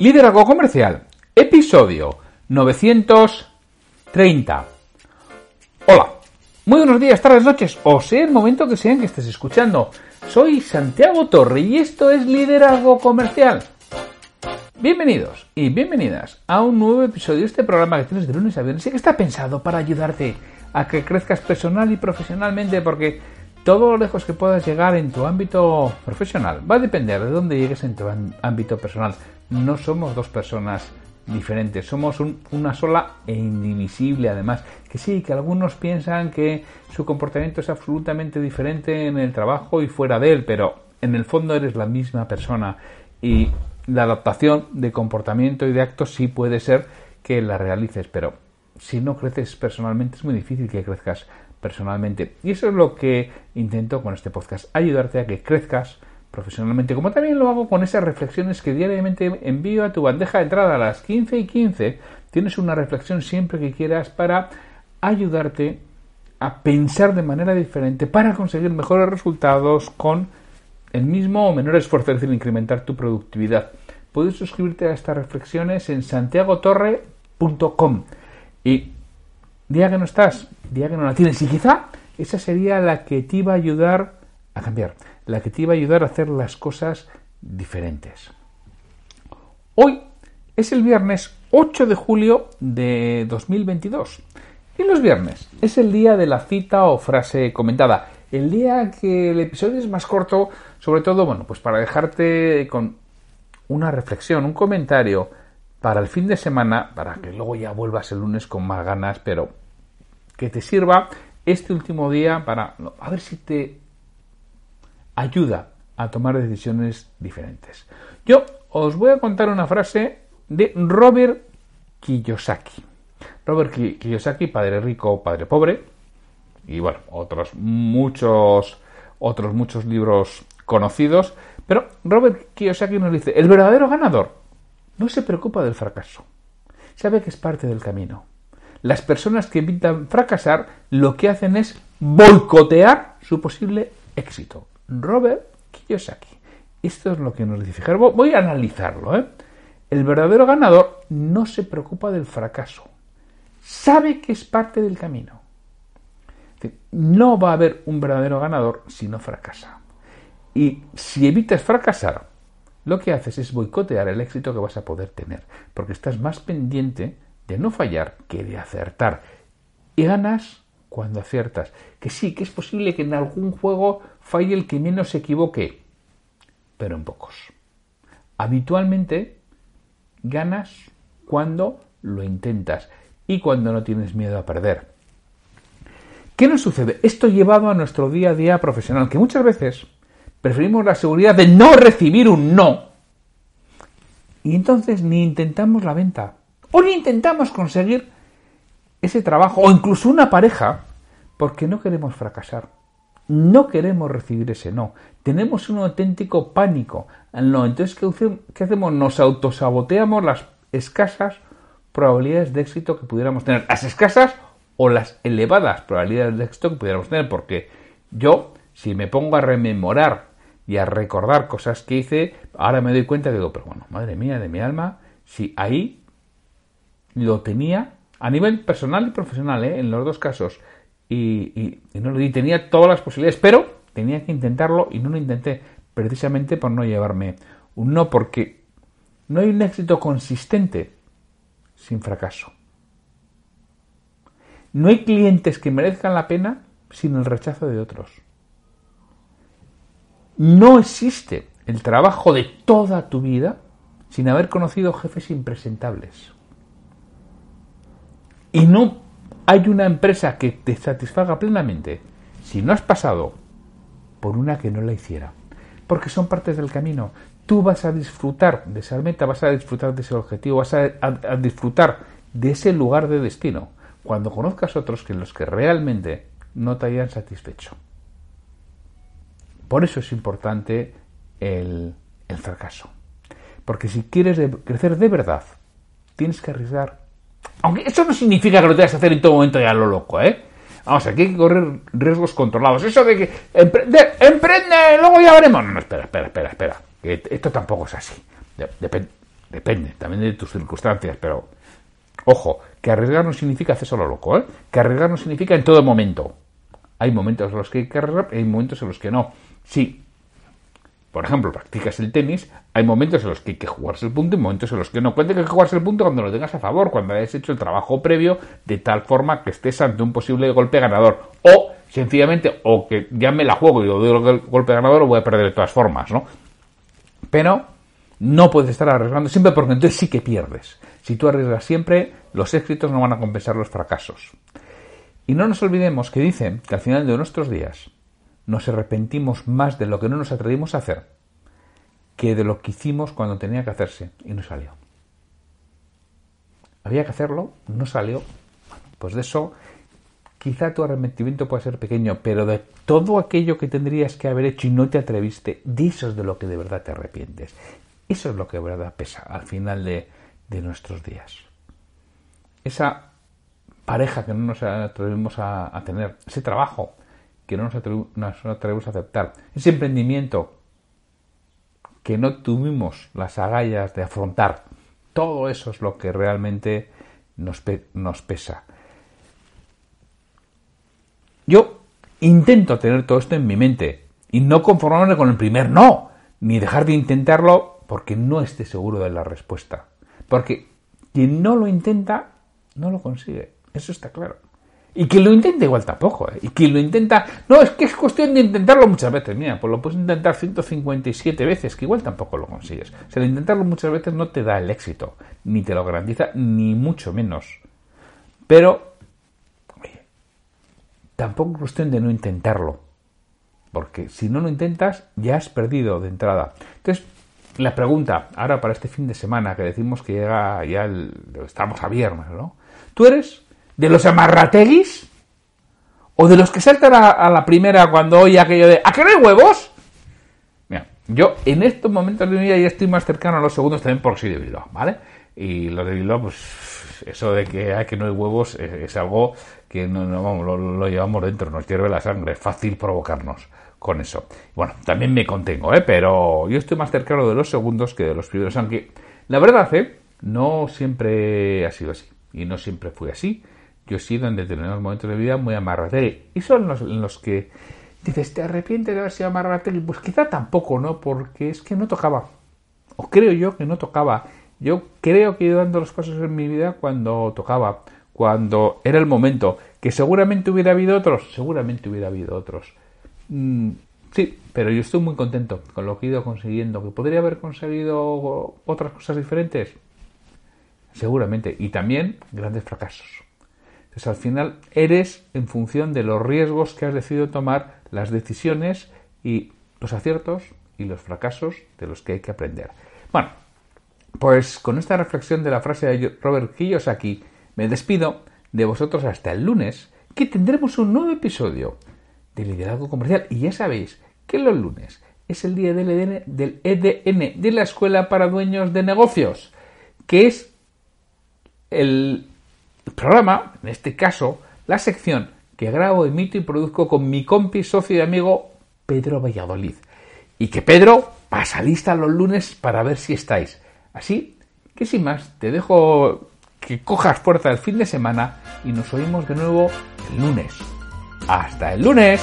Liderazgo Comercial, episodio 930. Hola, muy buenos días, tardes, noches, o sea el momento que sean que estés escuchando. Soy Santiago Torre y esto es Liderazgo Comercial. Bienvenidos y bienvenidas a un nuevo episodio de este programa que tienes de lunes a viernes y que está pensado para ayudarte a que crezcas personal y profesionalmente porque todo lo lejos que puedas llegar en tu ámbito profesional va a depender de dónde llegues en tu ámbito personal. No somos dos personas diferentes, somos una sola e indivisible además. Que sí, que algunos piensan que su comportamiento es absolutamente diferente en el trabajo y fuera de él, pero en el fondo eres la misma persona y la adaptación de comportamiento y de actos sí puede ser que la realices, pero si no creces personalmente es muy difícil que crezcas personalmente. Y eso es lo que intento con este podcast, ayudarte a que crezcas profesionalmente, como también lo hago con esas reflexiones que diariamente envío a tu bandeja de entrada a las 15 y 15. Tienes una reflexión siempre que quieras para ayudarte a pensar de manera diferente para conseguir mejores resultados con el mismo o menor esfuerzo, es decir, incrementar tu productividad. Puedes suscribirte a estas reflexiones en santiagotorre.com y día que no estás, día que no la tienes. Y quizá esa sería la que te iba a ayudar a cambiar, la que te iba a ayudar a hacer las cosas diferentes. Hoy es el viernes 8 de julio de 2022. Y los viernes es el día de la cita o frase comentada. El día que el episodio es más corto, sobre todo, bueno, pues para dejarte con una reflexión, un comentario para el fin de semana, para que luego ya vuelvas el lunes con más ganas, pero que te sirva este último día para a ver si te ayuda a tomar decisiones diferentes. Yo os voy a contar una frase de Robert Kiyosaki. Robert Kiyosaki, padre rico, padre pobre, y bueno, otros muchos otros muchos libros conocidos, pero Robert Kiyosaki nos dice, el verdadero ganador no se preocupa del fracaso, sabe que es parte del camino las personas que evitan fracasar lo que hacen es boicotear su posible éxito. Robert Kiyosaki. Esto es lo que nos dice. Fijar, voy a analizarlo. ¿eh? El verdadero ganador no se preocupa del fracaso. Sabe que es parte del camino. No va a haber un verdadero ganador si no fracasa. Y si evitas fracasar, lo que haces es boicotear el éxito que vas a poder tener, porque estás más pendiente de no fallar que de acertar. Y ganas cuando aciertas. Que sí, que es posible que en algún juego falle el que menos se equivoque, pero en pocos. Habitualmente ganas cuando lo intentas y cuando no tienes miedo a perder. ¿Qué nos sucede? Esto llevado a nuestro día a día profesional, que muchas veces preferimos la seguridad de no recibir un no. Y entonces ni intentamos la venta, ni intentamos conseguir ese trabajo o incluso una pareja porque no queremos fracasar. No queremos recibir ese no. Tenemos un auténtico pánico. Entonces, ¿qué hacemos? Nos autosaboteamos las escasas probabilidades de éxito que pudiéramos tener. Las escasas o las elevadas probabilidades de éxito que pudiéramos tener. Porque yo, si me pongo a rememorar y a recordar cosas que hice, ahora me doy cuenta que digo, pero bueno, madre mía de mi alma, si ahí lo tenía a nivel personal y profesional, ¿eh? en los dos casos. Y, no lo di, tenía todas las posibilidades, pero tenía que intentarlo y no lo intenté, precisamente por no llevarme un no, porque no hay un éxito consistente sin fracaso. No hay clientes que merezcan la pena sin el rechazo de otros. No existe el trabajo de toda tu vida sin haber conocido jefes impresentables y no hay una empresa que te satisfaga plenamente si no has pasado por una que no la hiciera. Porque son partes del camino. tú vas a disfrutar de esa meta, vas a disfrutar de ese objetivo, vas a, disfrutar de ese lugar de destino cuando conozcas otros que los que realmente no te hayan satisfecho. Por eso es importante el, el fracaso. Porque si quieres crecer de verdad, tienes que arriesgar. Aunque eso no significa que lo tengas que hacer en todo momento ya lo loco, ¿eh? Vamos, aquí hay que correr riesgos controlados. Eso de que emprende, emprende, luego ya veremos. No, no, espera, espera, espera, espera. Esto tampoco es así. depende también de tus circunstancias, pero ojo, que arriesgar no significa hacer solo loco, ¿eh? Que arriesgar no significa en todo momento. Hay momentos en los que hay que arriesgar y hay momentos en los que no. Sí, por ejemplo, practicas el tenis, hay momentos en los que hay que jugarse el punto y momentos en los que no. Cuenta que hay que jugarse el punto cuando lo tengas a favor, cuando hayas hecho el trabajo previo de tal forma que estés ante un posible golpe ganador. O, sencillamente, o que ya me la juego y lo doy el golpe ganador o voy a perder de todas formas, ¿no? Pero no puedes estar arriesgando siempre porque entonces sí que pierdes. Si tú arriesgas siempre, los éxitos no van a compensar los fracasos. Y no nos olvidemos que dicen que al final de nuestros días nos arrepentimos más de lo que no nos atrevimos a hacer que de lo que hicimos cuando tenía que hacerse y no salió. Había que hacerlo, no salió. pues de eso quizá tu arrepentimiento pueda ser pequeño, pero de todo aquello que tendrías que haber hecho y no te atreviste, de eso es de lo que de verdad te arrepientes. Eso es lo que de verdad pesa al final de, nuestros días. Esa pareja que no nos atrevimos a tener, ese trabajo que no nos, atrevemos a aceptar, ese emprendimiento que no tuvimos las agallas de afrontar, todo eso es lo que realmente nos, pesa. Yo intento tener todo esto en mi mente y no conformarme con el primer no, ni dejar de intentarlo porque no esté seguro de la respuesta. Porque quien no lo intenta, no lo consigue. Eso está claro. Y quien lo intenta igual tampoco, ¿eh? Y quien lo intenta... No, es que es cuestión de intentarlo muchas veces. Mira, pues lo puedes intentar 157 veces, que igual tampoco lo consigues. O sea, intentarlo muchas veces no te da el éxito, ni te lo garantiza, ni mucho menos. Pero, oye, tampoco es cuestión de no intentarlo. Porque si no lo intentas, ya has perdido de entrada. Entonces, la pregunta, ahora para este fin de semana, que decimos que llega ya el... Estamos a viernes, ¿no? ¿Tú eres ¿De los amarrateguis? ¿O de los que saltan a, la primera cuando oye aquello de ¿a qué no hay huevos? Mira, yo en estos momentos de mi vida ya estoy más cercano a los segundos también porque soy de Bilbao, ¿vale? Y los de Bilbao, pues eso de que, hay que no hay huevos es, algo que no, vamos, lo, llevamos dentro, nos hierve la sangre, es fácil provocarnos con eso. Bueno, también me contengo, ¿eh? Pero yo estoy más cercano de los segundos que de los primeros, aunque la verdad, ¿eh? No siempre ha sido así y no siempre fue así yo he sido en determinados momentos de vida muy amarrategui. Y son los, los que dices, ¿te arrepientes de haber sido amarrategui? Pues quizá tampoco, ¿no? Porque es que no tocaba. O creo yo que no tocaba. Yo creo que he ido dando los pasos en mi vida cuando tocaba, cuando era el momento. Que seguramente hubiera habido otros, seguramente hubiera habido otros. Mm, sí, pero yo estoy muy contento con lo que he ido consiguiendo. ¿Que podría haber conseguido otras cosas diferentes? Seguramente. Y también grandes fracasos. Entonces al final eres en función de los riesgos que has decidido tomar, las decisiones y los aciertos y los fracasos de los que hay que aprender. Bueno, pues con esta reflexión de la frase de Robert Kiyosaki me despido de vosotros hasta el lunes, que tendremos un nuevo episodio de liderazgo comercial. Y ya sabéis que los lunes es el día del EDN, del EDN, de la Escuela para Dueños de Negocios, que es el programa, en este caso, la sección que grabo, emito y produzco con mi compi, socio y amigo Pedro Valladolid. Y que Pedro pasa lista los lunes para ver si estáis. Así que sin más, te dejo que cojas fuerza el fin de semana y nos oímos de nuevo el lunes. ¡Hasta el lunes!